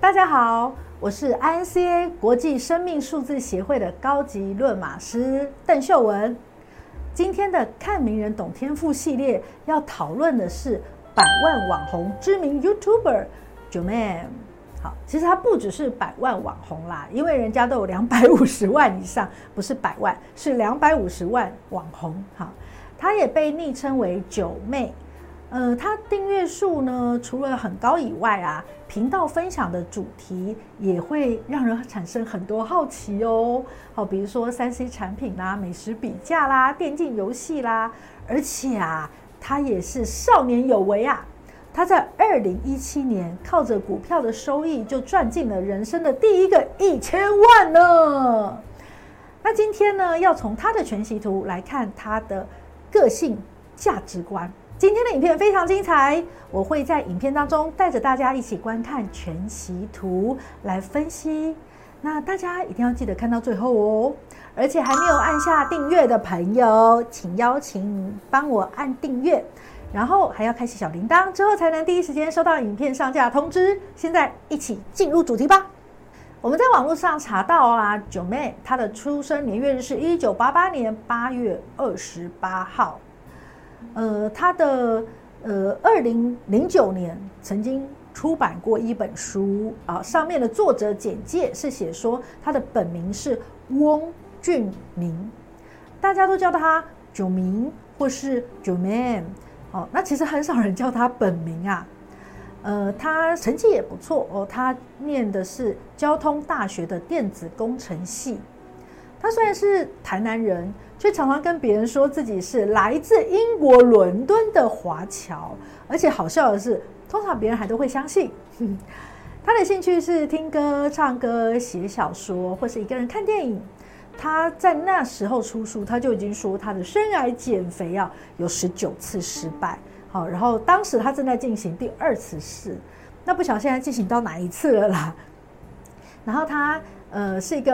大家好，我是 INCA 国际生命数字协会的高级论马师邓秀文。今天的看名人懂天赋系列要讨论的是百万网红知名 YouTuber j o m a n。好，其实他不只是百万网红啦，因为人家都有两百五十万以上，不是百万，是两百五十万网红。好，他也被昵称为九妹。呃，他订阅数呢，除了很高以外啊，频道分享的主题也会让人产生很多好奇哦。好，比如说三 C 产品啦、美食比价啦、电竞游戏啦，而且啊，他也是少年有为啊。他在二零一七年靠着股票的收益就赚进了人生的第一个一千万呢。那今天呢，要从他的全息图来看他的个性价值观。今天的影片非常精彩，我会在影片当中带着大家一起观看全息图来分析。那大家一定要记得看到最后哦，而且还没有按下订阅的朋友，请邀请帮我按订阅。然后还要开启小铃铛，之后才能第一时间收到影片上架通知。现在一起进入主题吧。我们在网络上查到啊九妹她的出生年月日是一九八八年八月二十八号。呃，他的呃二零零九年曾经出版过一本书啊，上面的作者简介是写说他的本名是翁俊明，大家都叫他九明或是九 man。哦，那其实很少人叫他本名啊，呃，他成绩也不错哦，他念的是交通大学的电子工程系。他虽然是台南人，却常常跟别人说自己是来自英国伦敦的华侨，而且好笑的是，通常别人还都会相信。他的兴趣是听歌、唱歌、写小说，或是一个人看电影。他在那时候出书，他就已经说他的生涯减肥药有十九次失败，好，然后当时他正在进行第二次试，那不晓得现在进行到哪一次了啦，然后他。呃，是一个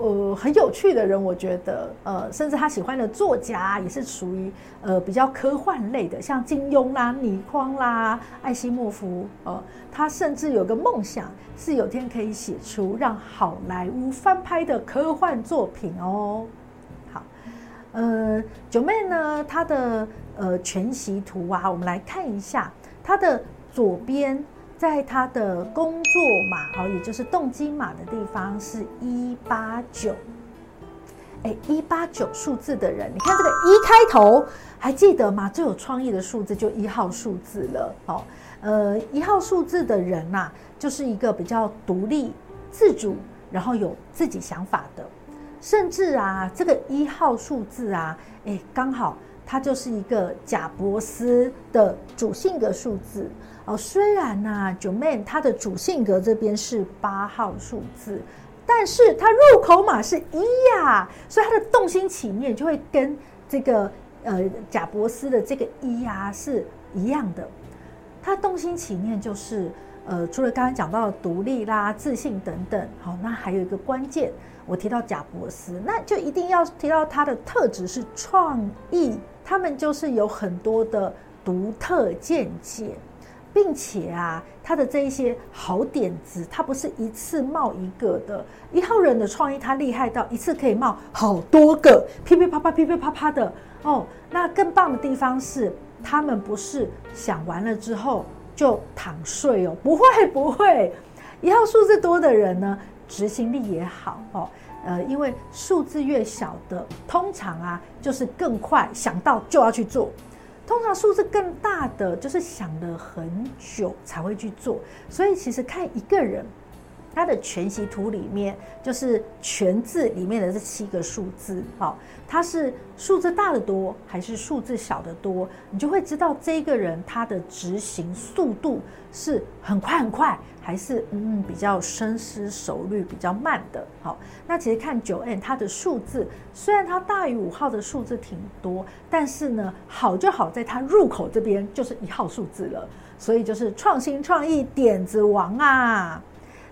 呃很有趣的人，我觉得，呃，甚至他喜欢的作家也是属于呃比较科幻类的，像金庸啦、倪匡啦、艾西莫夫，呃，他甚至有个梦想，是有天可以写出让好莱坞翻拍的科幻作品哦。好，呃九妹呢，她的呃全息图啊，我们来看一下，她的左边。在他的工作码哦，也就是动机码的地方是一八九，哎，一八九数字的人，你看这个一开头，还记得吗？最有创意的数字就一号数字了。哦，呃，一号数字的人呐，就是一个比较独立、自主，然后有自己想法的，甚至啊，这个一号数字啊，哎，刚好它就是一个贾伯斯的主性格数字。哦，虽然呐、啊，Joeman 他的主性格这边是八号数字，但是他入口码是一呀、所以他的动心起念就会跟这个呃贾伯斯的这个一呀、是一样的。他动心起念就是呃，除了刚刚讲到的独立啦、自信等等，好，那还有一个关键，我提到贾伯斯，那就一定要提到他的特质是创意，他们就是有很多的独特见解。并且啊，他的这一些好点子，他不是一次冒一个的。一号人的创意，他厉害到一次可以冒好多个，噼噼啪啪、噼噼啪啪的哦。那更棒的地方是，他们不是想完了之后就躺睡哦，不会不会。一号数字多的人呢，执行力也好哦。呃，因为数字越小的，通常啊，就是更快想到就要去做。通常数字更大的，就是想了很久才会去做，所以其实看一个人，它的全息图里面，就是全字里面的这七个数字，好，它是数字大的多还是数字小的多，你就会知道这个人他的执行速度是很快很快。还是嗯比较深思熟虑、比较慢的。好，那其实看九 N，它的数字，虽然它大于五号的数字挺多，但是呢，好就好在它入口这边就是一号数字了，所以就是创新创意点子王啊。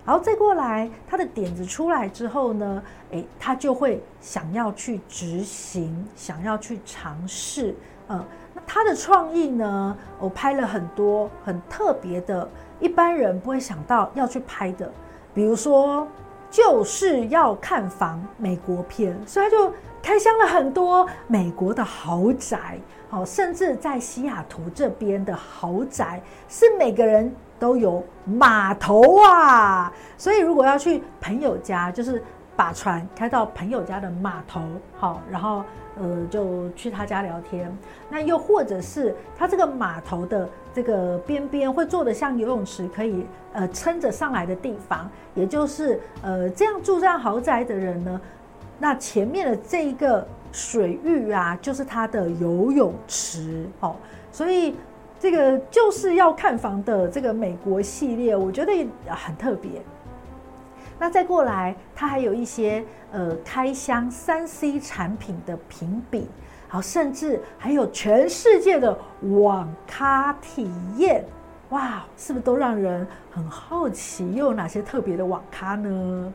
然后再过来，他的点子出来之后呢，诶，他就会想要去执行，想要去尝试。嗯，那他的创意呢，我拍了很多很特别的。一般人不会想到要去拍的，比如说就是要看房美国片，所以他就开箱了很多美国的豪宅，好，甚至在西雅图这边的豪宅是每个人都有码头啊，所以如果要去朋友家，就是把船开到朋友家的码头，好，然后。呃，就去他家聊天。那又或者是他这个码头的这个边边会做的像游泳池，可以呃撑着上来的地方，也就是呃这样住上豪宅的人呢，那前面的这一个水域啊，就是他的游泳池哦。所以这个就是要看房的这个美国系列，我觉得也很特别。那再过来，它还有一些呃开箱三 C 产品的评比，好，甚至还有全世界的网咖体验，哇，是不是都让人很好奇？又有哪些特别的网咖呢？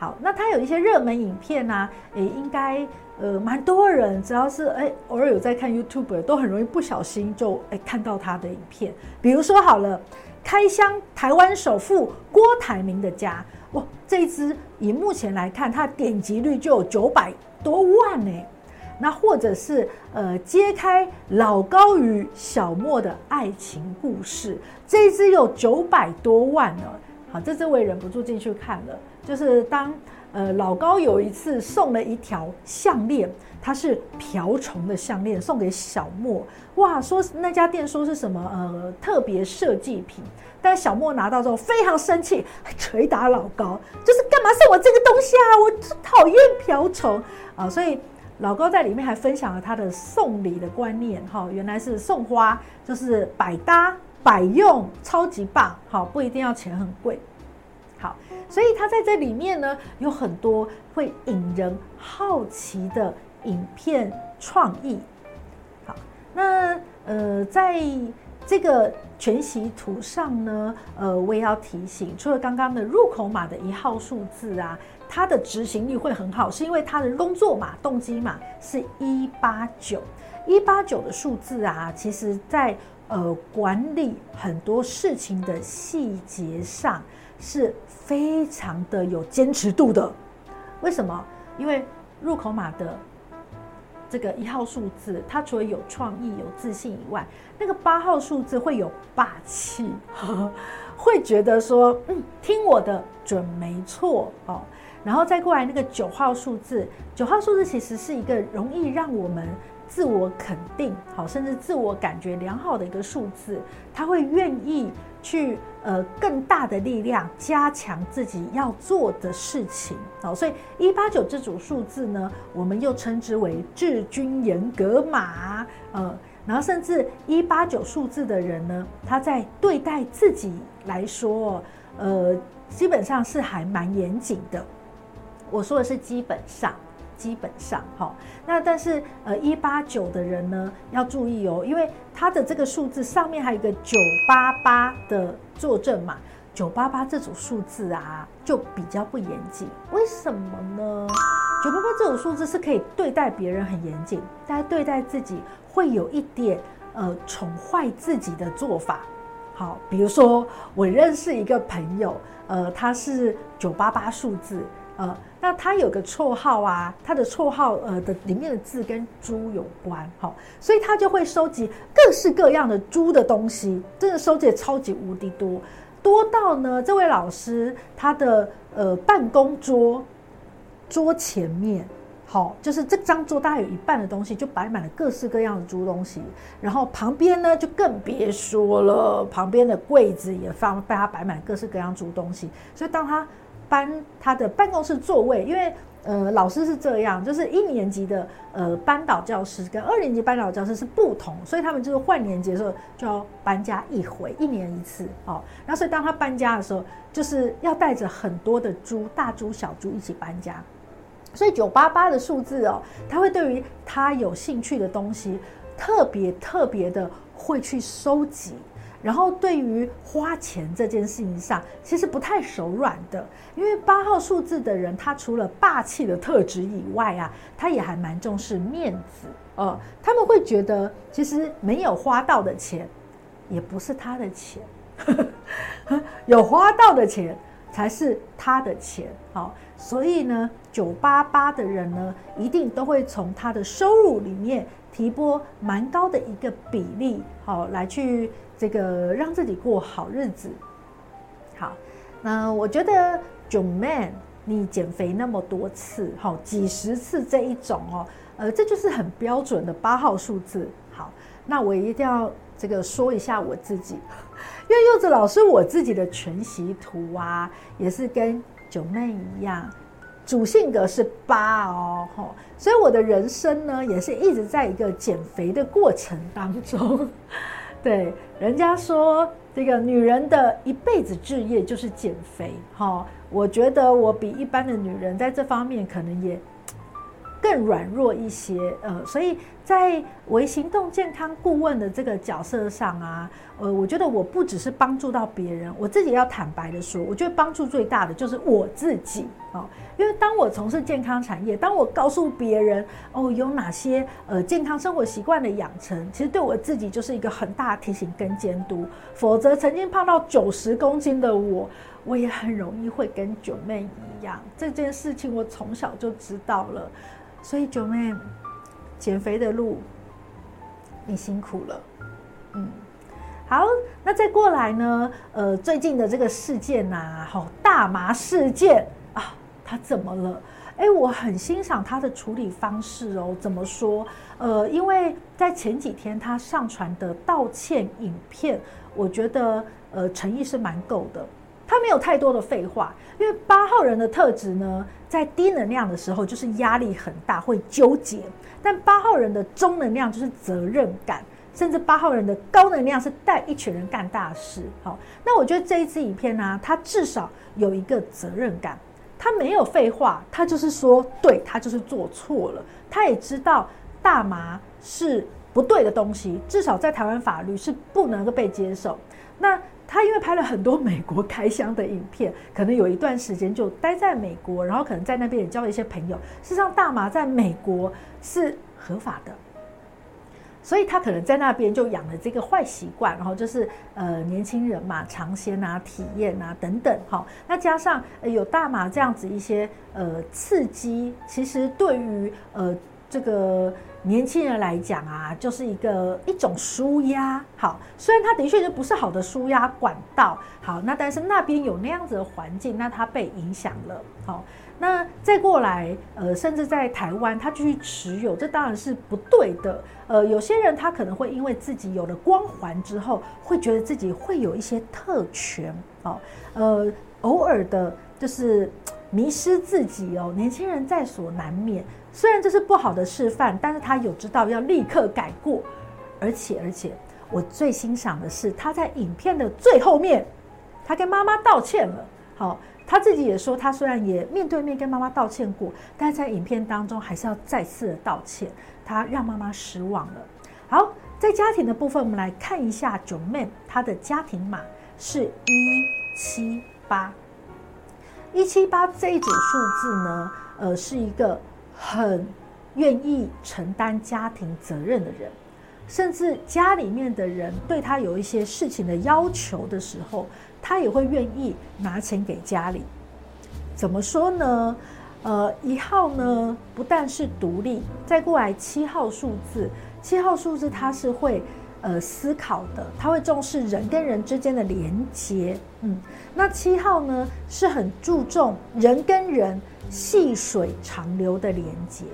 好，那它有一些热门影片呢、啊，也应该呃蛮多人，只要是哎偶尔有在看 YouTube，都很容易不小心就哎看到它的影片。比如说好了，开箱台湾首富郭台铭的家。哇，这一支以目前来看，它点击率就有九百多万呢。那或者是呃，揭开老高与小莫的爱情故事，这一支有九百多万呢。好，这支我也忍不住进去看了。就是当呃老高有一次送了一条项链，它是瓢虫的项链，送给小莫。哇，说那家店说是什么呃特别设计品。但小莫拿到之后非常生气，捶打老高，就是干嘛送我这个东西啊？我讨厌瓢虫啊！所以老高在里面还分享了他的送礼的观念，哈，原来是送花就是百搭百用，超级棒，好，不一定要钱很贵，好，所以他在这里面呢有很多会引人好奇的影片创意，好，那呃在。这个全息图上呢，呃，我也要提醒，除了刚刚的入口码的一号数字啊，它的执行力会很好，是因为它的工作码、动机码是一八九，一八九的数字啊，其实在呃管理很多事情的细节上是非常的有坚持度的。为什么？因为入口码的。这个一号数字，它除了有创意、有自信以外，那个八号数字会有霸气，会觉得说，嗯，听我的准没错哦。然后再过来那个九号数字，九号数字其实是一个容易让我们自我肯定，好，甚至自我感觉良好的一个数字，他会愿意。去呃更大的力量加强自己要做的事情，好，所以一八九这组数字呢，我们又称之为治军严格码，呃，然后甚至一八九数字的人呢，他在对待自己来说，呃，基本上是还蛮严谨的。我说的是基本上。基本上，好，那但是呃，一八九的人呢要注意哦，因为他的这个数字上面还有一个九八八的作证嘛，九八八这组数字啊就比较不严谨，为什么呢？九八八这组数字是可以对待别人很严谨，但对待自己会有一点呃宠坏自己的做法。好，比如说我认识一个朋友，呃，他是九八八数字。呃，那他有个绰号啊，他的绰号呃的里面的字跟猪有关，好，所以他就会收集各式各样的猪的东西，真的收集超级无敌多，多到呢，这位老师他的呃办公桌桌前面，好，就是这张桌大概有一半的东西就摆满了各式各样的猪东西，然后旁边呢就更别说了，旁边的柜子也放被他摆满各式各样猪东西，所以当他。搬他的办公室座位，因为呃老师是这样，就是一年级的呃班导教师跟二年级班导教师是不同，所以他们就是换年级的时候就要搬家一回，一年一次哦。然后所以当他搬家的时候，就是要带着很多的猪，大猪小猪一起搬家。所以九八八的数字哦，他会对于他有兴趣的东西特别特别的会去收集。然后对于花钱这件事情上，其实不太手软的，因为八号数字的人，他除了霸气的特质以外啊，他也还蛮重视面子，呃，他们会觉得其实没有花到的钱，也不是他的钱，有花到的钱才是他的钱。好，所以呢，九八八的人呢，一定都会从他的收入里面提拨蛮高的一个比例，好，来去这个让自己过好日子。好，那我觉得 j o Man，你减肥那么多次，好，几十次这一种哦，呃，这就是很标准的八号数字。好，那我一定要这个说一下我自己，因为柚子老师我自己的全息图啊，也是跟。九妹一样，主性格是八哦，所以我的人生呢，也是一直在一个减肥的过程当中。对，人家说这个女人的一辈子志业就是减肥，哈，我觉得我比一般的女人在这方面可能也。更软弱一些，呃，所以在为行动健康顾问的这个角色上啊，呃，我觉得我不只是帮助到别人，我自己要坦白的说，我觉得帮助最大的就是我自己啊，因为当我从事健康产业，当我告诉别人哦有哪些呃健康生活习惯的养成，其实对我自己就是一个很大的提醒跟监督，否则曾经胖到九十公斤的我，我也很容易会跟九妹一样，这件事情我从小就知道了。所以九妹，减肥的路，你辛苦了，嗯，好，那再过来呢？呃，最近的这个事件呐、好，大麻事件啊，他怎么了？哎，我很欣赏他的处理方式哦。怎么说？呃，因为在前几天他上传的道歉影片，我觉得呃诚意是蛮够的。他没有太多的废话，因为八号人的特质呢，在低能量的时候就是压力很大，会纠结；但八号人的中能量就是责任感，甚至八号人的高能量是带一群人干大事。好，那我觉得这一支影片呢，他至少有一个责任感，他没有废话，他就是说，对，他就是做错了，他也知道大麻是不对的东西，至少在台湾法律是不能够被接受。那他因为拍了很多美国开箱的影片，可能有一段时间就待在美国，然后可能在那边也交了一些朋友。事实上，大麻在美国是合法的，所以他可能在那边就养了这个坏习惯，然后就是呃年轻人嘛，尝鲜啊、体验啊等等。好，那加上有大麻这样子一些呃刺激，其实对于呃这个。年轻人来讲啊，就是一个一种舒压。好，虽然它的确就不是好的舒压管道。好，那但是那边有那样子的环境，那它被影响了。好，那再过来，呃，甚至在台湾，他继续持有，这当然是不对的。呃，有些人他可能会因为自己有了光环之后，会觉得自己会有一些特权。好，呃，偶尔的就是迷失自己哦。年轻人在所难免。虽然这是不好的示范，但是他有知道要立刻改过，而且而且，我最欣赏的是他在影片的最后面，他跟妈妈道歉了。好，他自己也说，他虽然也面对面跟妈妈道歉过，但是在影片当中还是要再次的道歉，他让妈妈失望了。好，在家庭的部分，我们来看一下九妹，她的家庭码是一七八，一七八这一组数字呢，呃，是一个。很愿意承担家庭责任的人，甚至家里面的人对他有一些事情的要求的时候，他也会愿意拿钱给家里。怎么说呢？呃，一号呢，不但是独立，再过来七号数字，七号数字他是会呃思考的，他会重视人跟人之间的连接。嗯，那七号呢，是很注重人跟人。细水长流的连接，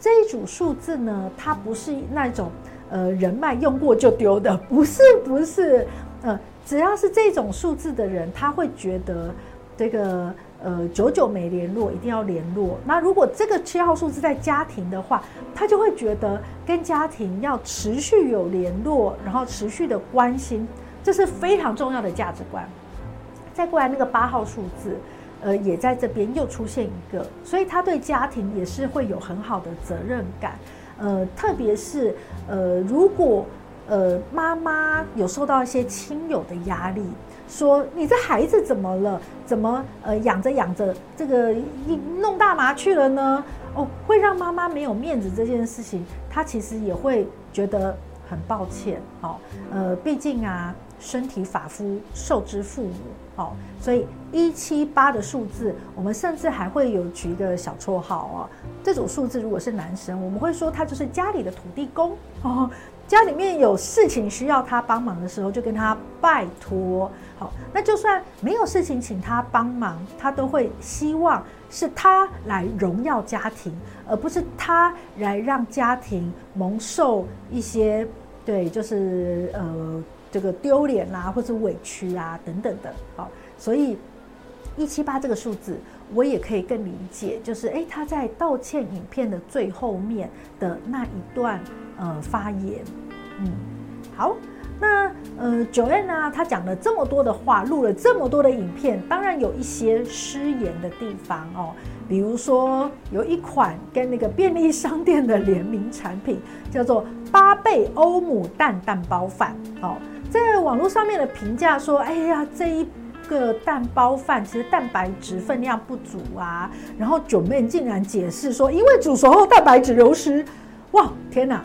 这一组数字呢，它不是那种呃人脉用过就丢的，不是不是，呃，只要是这种数字的人，他会觉得这个呃久久没联络，一定要联络。那如果这个七号数字在家庭的话，他就会觉得跟家庭要持续有联络，然后持续的关心，这是非常重要的价值观。再过来那个八号数字。呃，也在这边又出现一个，所以他对家庭也是会有很好的责任感。呃，特别是呃，如果呃妈妈有受到一些亲友的压力，说你这孩子怎么了？怎么呃养着养着这个一弄大麻去了呢？哦，会让妈妈没有面子这件事情，他其实也会觉得很抱歉，哦，呃，毕竟啊，身体发肤受之父母，哦，所以一七八的数字，我们甚至还会有取一个小绰号哦。这组数字如果是男生，我们会说他就是家里的土地公哦。家里面有事情需要他帮忙的时候，就跟他拜托。好，那就算没有事情请他帮忙，他都会希望是他来荣耀家庭，而不是他来让家庭蒙受一些对，就是呃这个丢脸啦，或者委屈啊等等的。好，所以一七八这个数字，我也可以更理解，就是诶，他在道歉影片的最后面的那一段。呃，发言，嗯，好，那呃，Joanne 呢，他讲了这么多的话，录了这么多的影片，当然有一些失言的地方哦，比如说有一款跟那个便利商店的联名产品，叫做八倍欧姆蛋蛋包饭哦，在网络上面的评价说，哎呀，这一个蛋包饭其实蛋白质分量不足啊，然后九妹竟然解释说，因为煮熟后蛋白质流失，哇，天哪！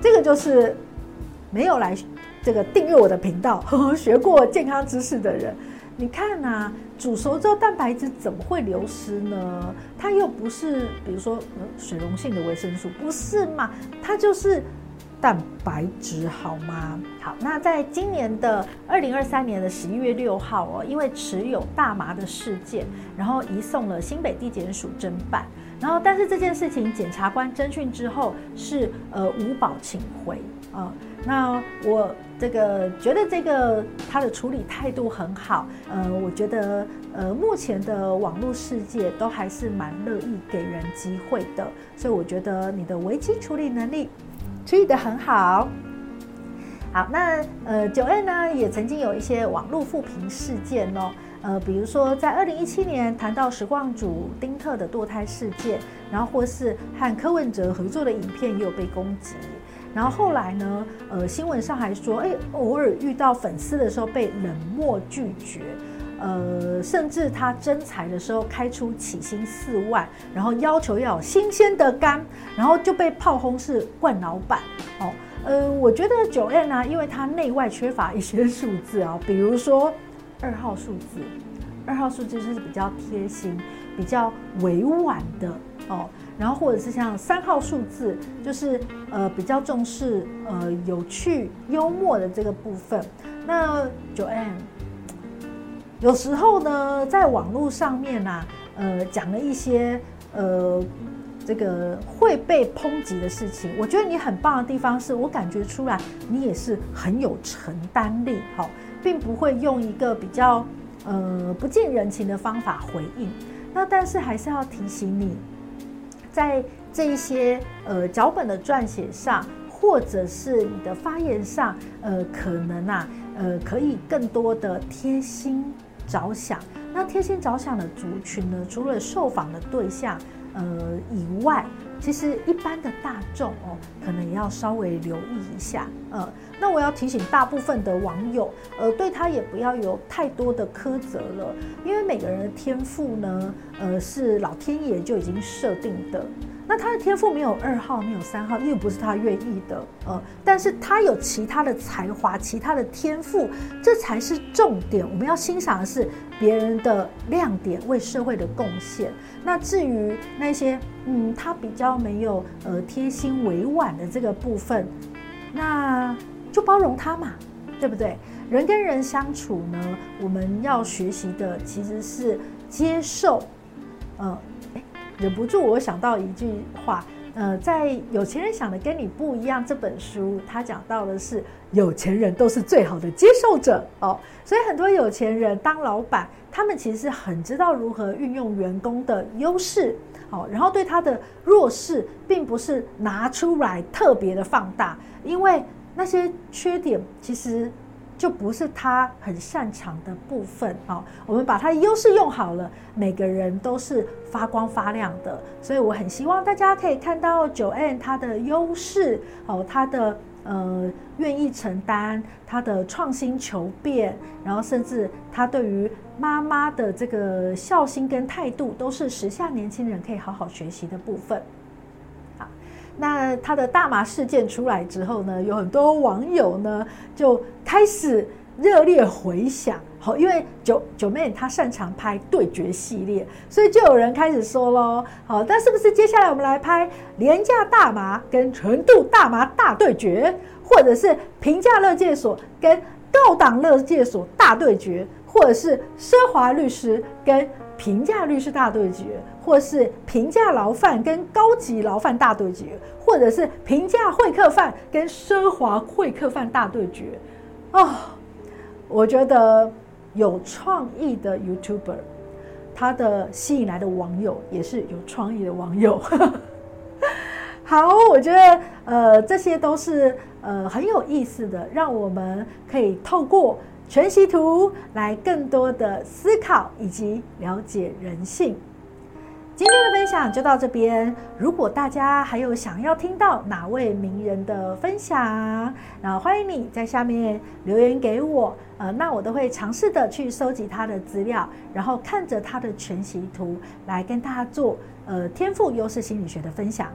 这个就是没有来这个订阅我的频道、呵 呵学过健康知识的人，你看、啊，煮熟之后蛋白质怎么会流失呢？它又不是比如说水溶性的维生素，不是嘛？它就是蛋白质，好吗？好，那在今年的二零二三年的十一月六号哦，因为持有大麻的事件，然后移送了新北地检署侦办。然后，但是这件事情检察官侦讯之后是呃无保请回啊、那我这个觉得这个他的处理态度很好，呃，我觉得呃目前的网络世界都还是蛮乐意给人机会的，所以我觉得你的危机处理能力处理得很好。好，那呃九 A 呢也曾经有一些网络负评事件哦。呃，比如说在二零一七年谈到实况主丁特的堕胎事件，然后或是和柯文哲合作的影片也有被攻击，然后后来呢，呃，新闻上还说，哎，偶尔遇到粉丝的时候被冷漠拒绝，呃，甚至他征才的时候开出起薪四万，然后要求要有新鲜的肝，然后就被炮轰是惯老板哦，呃，我觉得 Joanne 呢，因为他内外缺乏一些数字啊，比如说。二号数字，二号数字就是比较贴心、比较委婉的哦。然后或者是像三号数字，就是呃比较重视呃有趣、幽默的这个部分。那九 N 有时候呢，在网络上面呐、啊，呃讲了一些呃这个会被抨击的事情。我觉得你很棒的地方是，我感觉出来你也是很有承担力，好。并不会用一个比较呃不近人情的方法回应，那但是还是要提醒你，在这一些呃脚本的撰写上，或者是你的发言上，呃可能啊呃可以更多的贴心着想。那贴心着想的族群呢，除了受访的对象呃以外，其实一般的大众哦，可能也要稍微留意一下，呃，那我要提醒大部分的网友，呃，对他也不要有太多的苛责了，因为每个人的天赋呢，呃，是老天爷就已经设定的。那他的天赋没有二号，没有三号，又不是他愿意的，呃，但是他有其他的才华，其他的天赋，这才是重点。我们要欣赏的是别人的亮点，为社会的贡献。那至于那些，嗯，他比较没有呃贴心委婉的这个部分，那就包容他嘛，对不对？人跟人相处呢，我们要学习的其实是接受，呃。忍不住，我想到一句话，呃，在《有钱人想的跟你不一样》这本书，他讲到的是有钱人都是最好的接受者哦，所以很多有钱人当老板，他们其实很知道如何运用员工的优势，哦，然后对他的弱势，并不是拿出来特别的放大，因为那些缺点其实。就不是他很擅长的部分啊，我们把他的优势用好了，每个人都是发光发亮的，所以我很希望大家可以看到九 N 他的优势哦，他的呃愿意承担，他的创新求变，然后甚至他对于妈妈的这个孝心跟态度，都是时下年轻人可以好好学习的部分。那他的大麻事件出来之后呢，有很多网友呢就开始热烈回想。好，因为九九妹她擅长拍对决系列，所以就有人开始说喽。好，那是不是接下来我们来拍廉价大麻跟纯度大麻大对决，或者是平价乐界所跟高档乐界所大对决，或者是奢华律师跟平价律师大对决，或是平价牢饭跟高级牢饭大对决，或者是平价会客饭跟奢华会客饭大对决。哦，我觉得有创意的 YouTuber，他的吸引来的网友也是有创意的网友。好，我觉得呃这些都是呃很有意思的，让我们可以透过。全息图来更多的思考以及了解人性。今天的分享就到这边。如果大家还有想要听到哪位名人的分享，那欢迎你在下面留言给我。呃，那我都会尝试的去收集他的资料，然后看着他的全息图来跟大家做呃天赋优势心理学的分享。